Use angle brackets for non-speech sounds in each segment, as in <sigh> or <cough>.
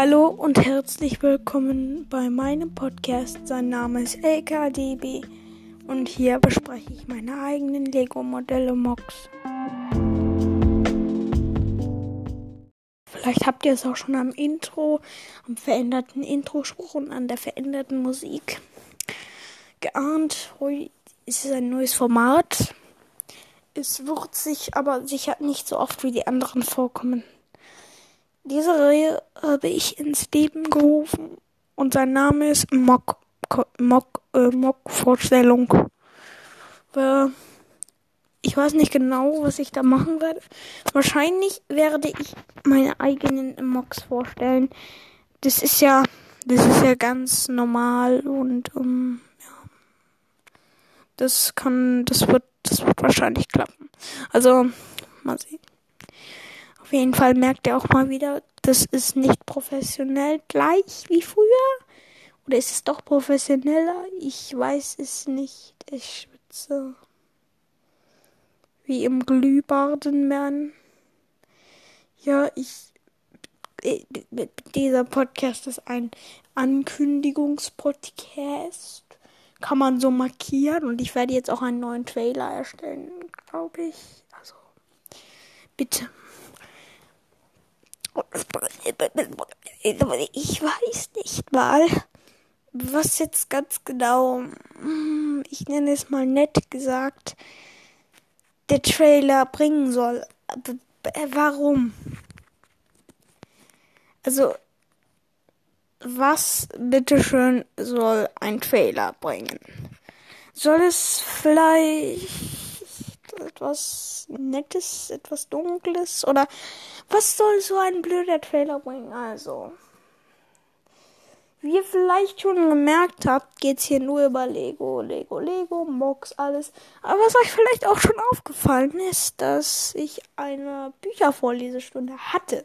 Hallo und herzlich willkommen bei meinem Podcast. Sein Name ist LKDB und hier bespreche ich meine eigenen Lego-Modelle Mox. Vielleicht habt ihr es auch schon am Intro, am veränderten Introspruch und an der veränderten Musik geahnt. Heute ist es ein neues Format. Es wird sich aber sicher nicht so oft wie die anderen vorkommen. Diese Reihe habe ich ins Leben gerufen und sein Name ist Mock, Mock, äh, Mock Vorstellung. Weil ich weiß nicht genau, was ich da machen werde. Wahrscheinlich werde ich meine eigenen Mocks vorstellen. Das ist ja, das ist ja ganz normal und um, ja, das kann, das wird das wird wahrscheinlich klappen. Also, mal sehen. Auf jeden Fall merkt ihr auch mal wieder, das ist nicht professionell gleich wie früher. Oder ist es doch professioneller? Ich weiß es nicht. Ich schwitze. Wie im Glühbaden, Ja, ich. Dieser Podcast ist ein Ankündigungspodcast kann man so markieren. Und ich werde jetzt auch einen neuen Trailer erstellen, glaube ich. Also, bitte. Ich weiß nicht mal, was jetzt ganz genau, hm, ich nenne es mal nett gesagt, der Trailer bringen soll. Warum? Also, was bitteschön soll ein Trailer bringen? Soll es vielleicht etwas Nettes, etwas Dunkles oder was soll so ein blöder Trailer bringen? Also, wie ihr vielleicht schon gemerkt habt, geht's hier nur über Lego, Lego, Lego, Mox, alles. Aber was euch vielleicht auch schon aufgefallen ist, dass ich eine Büchervorlesestunde hatte.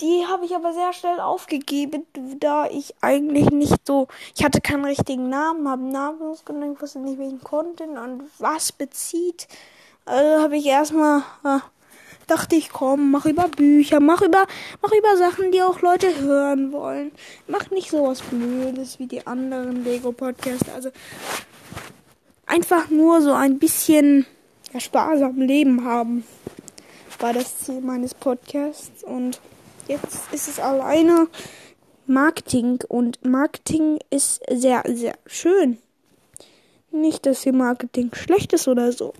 Die habe ich aber sehr schnell aufgegeben, da ich eigentlich nicht so. Ich hatte keinen richtigen Namen, habe einen Namen ausgedacht, wusste nicht welchen Content und was bezieht. Also habe ich erstmal. Äh, dachte ich, komm, mach über Bücher, mach über, mach über Sachen, die auch Leute hören wollen. Mach nicht sowas Blödes wie die anderen Lego Podcasts. Also einfach nur so ein bisschen ja, Spaß am Leben haben, war das Ziel meines Podcasts und Jetzt ist es alleine Marketing und Marketing ist sehr, sehr schön. Nicht, dass hier Marketing schlecht ist oder so.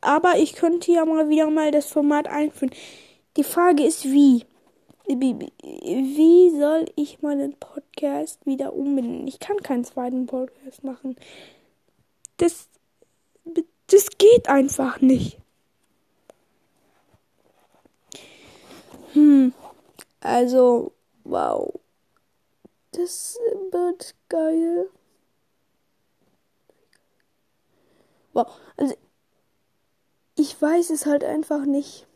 Aber ich könnte ja mal wieder mal das Format einführen. Die Frage ist, wie? Wie soll ich meinen Podcast wieder umbenennen? Ich kann keinen zweiten Podcast machen. Das, das geht einfach nicht. Hm. Also, wow. Das wird geil. Wow. Also, ich weiß es halt einfach nicht.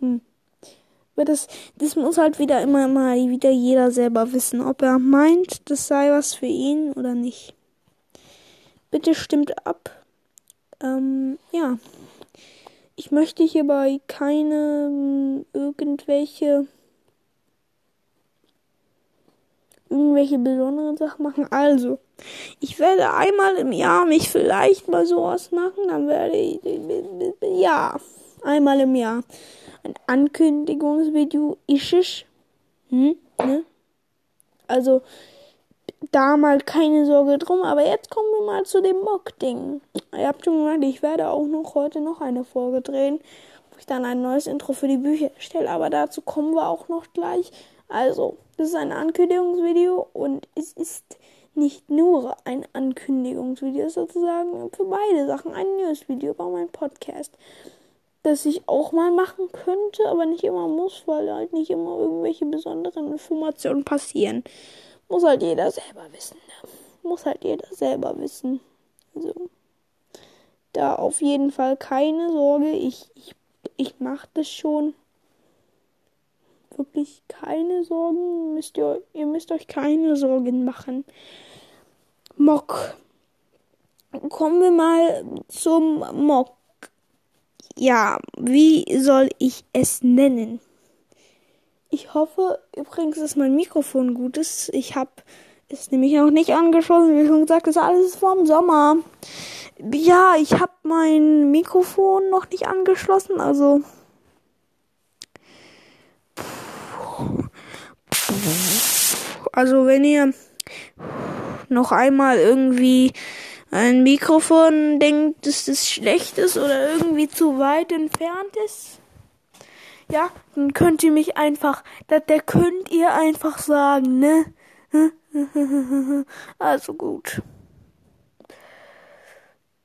Hm. Aber das, das muss halt wieder immer mal wieder jeder selber wissen, ob er meint, das sei was für ihn oder nicht. Bitte stimmt ab. Ähm, ja. Ich möchte hierbei keine hm, irgendwelche irgendwelche besonderen Sachen machen. Also, ich werde einmal im Jahr mich vielleicht mal sowas machen. Dann werde ich, ja, einmal im Jahr ein Ankündigungsvideo es. Hm, ne? Also, da mal keine Sorge drum, aber jetzt kommen wir mal zu dem Mock-Ding. Ihr habt schon gemerkt, ich werde auch noch heute noch eine Folge drehen, wo ich dann ein neues Intro für die Bücher erstelle, aber dazu kommen wir auch noch gleich. Also, das ist ein Ankündigungsvideo und es ist nicht nur ein Ankündigungsvideo, sozusagen für beide Sachen ein Newsvideo bei meinem Podcast. Das ich auch mal machen könnte, aber nicht immer muss, weil halt nicht immer irgendwelche besonderen Informationen passieren. Muss halt jeder selber wissen. Ne? Muss halt jeder selber wissen. Also, da auf jeden Fall keine Sorge. Ich, ich, ich mache das schon wirklich keine Sorgen. Müsst ihr, ihr müsst euch keine Sorgen machen. Mock. Kommen wir mal zum Mock. Ja, wie soll ich es nennen? Ich hoffe übrigens, dass mein Mikrofon gut ist. Ich habe es nämlich noch nicht angeschlossen. Wie schon gesagt, ist alles vom Sommer. Ja, ich habe mein Mikrofon noch nicht angeschlossen. Also. Also wenn ihr noch einmal irgendwie ein Mikrofon denkt, dass das schlecht ist oder irgendwie zu weit entfernt ist, ja, dann könnt ihr mich einfach, da, der könnt ihr einfach sagen, ne? <laughs> Also gut.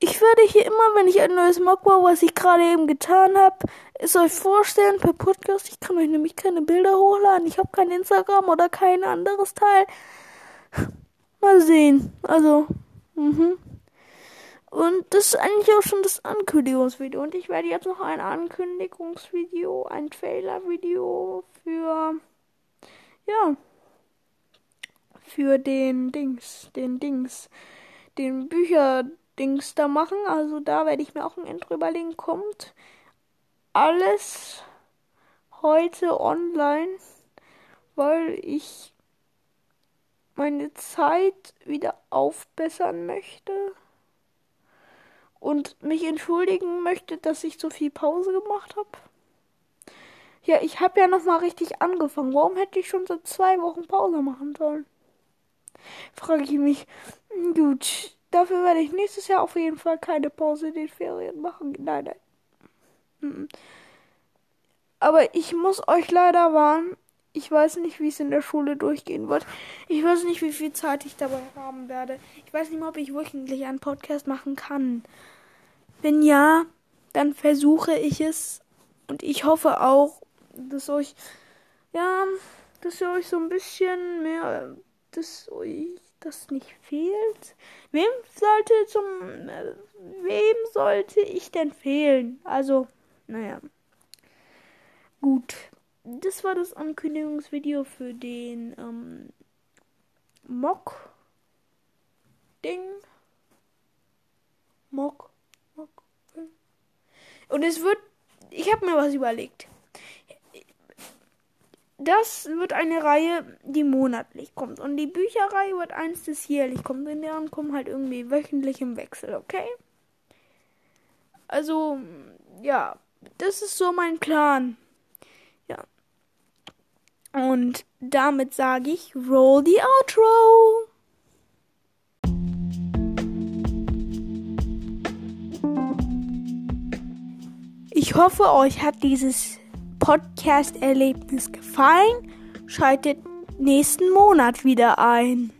Ich werde hier immer, wenn ich ein neues Mock baue, was ich gerade eben getan habe, es euch vorstellen per Podcast. Ich kann euch nämlich keine Bilder hochladen. Ich habe kein Instagram oder kein anderes Teil. Mal sehen. Also, mhm. Und das ist eigentlich auch schon das Ankündigungsvideo. Und ich werde jetzt noch ein Ankündigungsvideo, ein Trailer-Video für, ja, für den Dings, den Dings, den Bücher-Dings da machen. Also da werde ich mir auch ein Intro überlegen. Kommt alles heute online, weil ich meine Zeit wieder aufbessern möchte und mich entschuldigen möchte, dass ich so viel Pause gemacht habe. Ja, ich habe ja noch mal richtig angefangen. Warum hätte ich schon seit zwei Wochen Pause machen sollen? Frage ich mich. Gut, dafür werde ich nächstes Jahr auf jeden Fall keine Pause in den Ferien machen. Nein, nein. Aber ich muss euch leider warnen. Ich weiß nicht, wie es in der Schule durchgehen wird. Ich weiß nicht, wie viel Zeit ich dabei haben werde. Ich weiß nicht mal, ob ich wöchentlich einen Podcast machen kann. Wenn ja, dann versuche ich es. Und ich hoffe auch, dass euch, ja, dass ihr euch so ein bisschen mehr, dass euch das nicht fehlt. Wem sollte zum, wem sollte ich denn fehlen? Also, naja. Gut. Das war das Ankündigungsvideo für den ähm, Mock Ding. Mock und es wird, ich habe mir was überlegt. Das wird eine Reihe, die monatlich kommt. Und die Bücherreihe wird eins, das jährlich kommt. Und deren kommen halt irgendwie wöchentlich im Wechsel, okay? Also, ja, das ist so mein Plan. Ja. Und damit sage ich, roll the outro. Ich hoffe, euch hat dieses Podcast-Erlebnis gefallen. Schaltet nächsten Monat wieder ein.